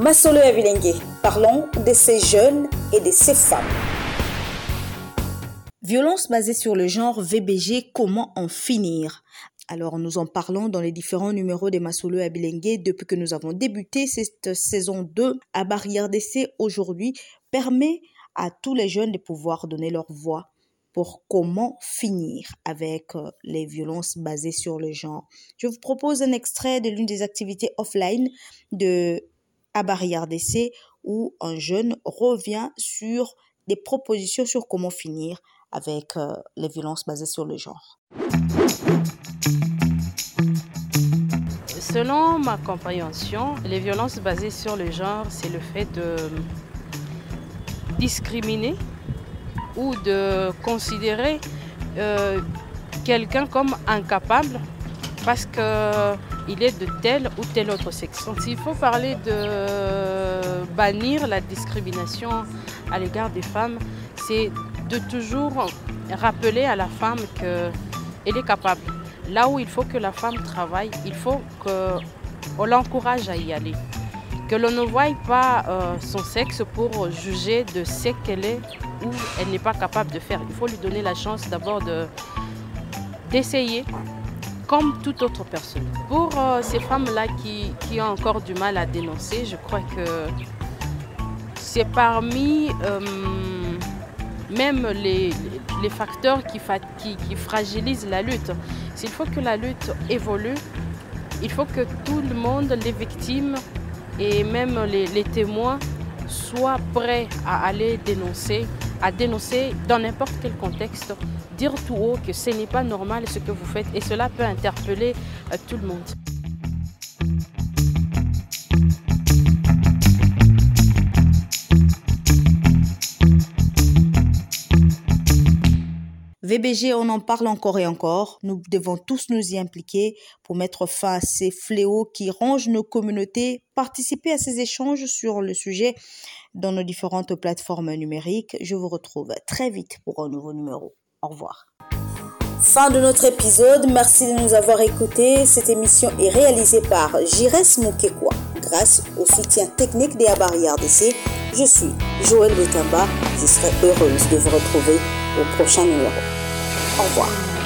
Masolo Avilengue, parlons de ces jeunes et de ces femmes. Violence basée sur le genre VBG, comment en finir? Alors, nous en parlons dans les différents numéros des Masolo Abilengue depuis que nous avons débuté cette saison 2 à Barrière d'essai aujourd'hui permet à tous les jeunes de pouvoir donner leur voix pour comment finir avec euh, les violences basées sur le genre. Je vous propose un extrait de l'une des activités offline de à Barrière d'essai où un jeune revient sur des propositions sur comment finir avec euh, les violences basées sur le genre. Selon ma compréhension, les violences basées sur le genre, c'est le fait de discriminer ou de considérer euh, quelqu'un comme incapable parce qu'il est de tel ou tel autre sexe. S'il faut parler de bannir la discrimination à l'égard des femmes, c'est de toujours rappeler à la femme qu'elle est capable. Là où il faut que la femme travaille, il faut qu'on l'encourage à y aller. Que l'on ne voie pas euh, son sexe pour juger de ce qu'elle est ou elle n'est pas capable de faire. Il faut lui donner la chance d'abord d'essayer comme toute autre personne. Pour euh, ces femmes-là qui, ont encore du mal à dénoncer, je crois que c'est parmi euh, même les, facteurs qui, qui, fragilisent la lutte. S'il faut que la lutte évolue, il faut que tout le monde, les victimes et même les, les témoins, soient prêts à aller dénoncer, à dénoncer dans n'importe quel contexte, dire tout haut que ce n'est pas normal ce que vous faites et cela peut interpeller euh, tout le monde. VBG, on en parle encore et encore. Nous devons tous nous y impliquer pour mettre fin à ces fléaux qui rongent nos communautés, participer à ces échanges sur le sujet dans nos différentes plateformes numériques. Je vous retrouve très vite pour un nouveau numéro. Au revoir. Fin de notre épisode. Merci de nous avoir écoutés. Cette émission est réalisée par Jires Mukekwa grâce au soutien technique des Barrières DC. Je suis Joël Betamba. Je serai heureuse de vous retrouver au prochain numéro. Au revoir.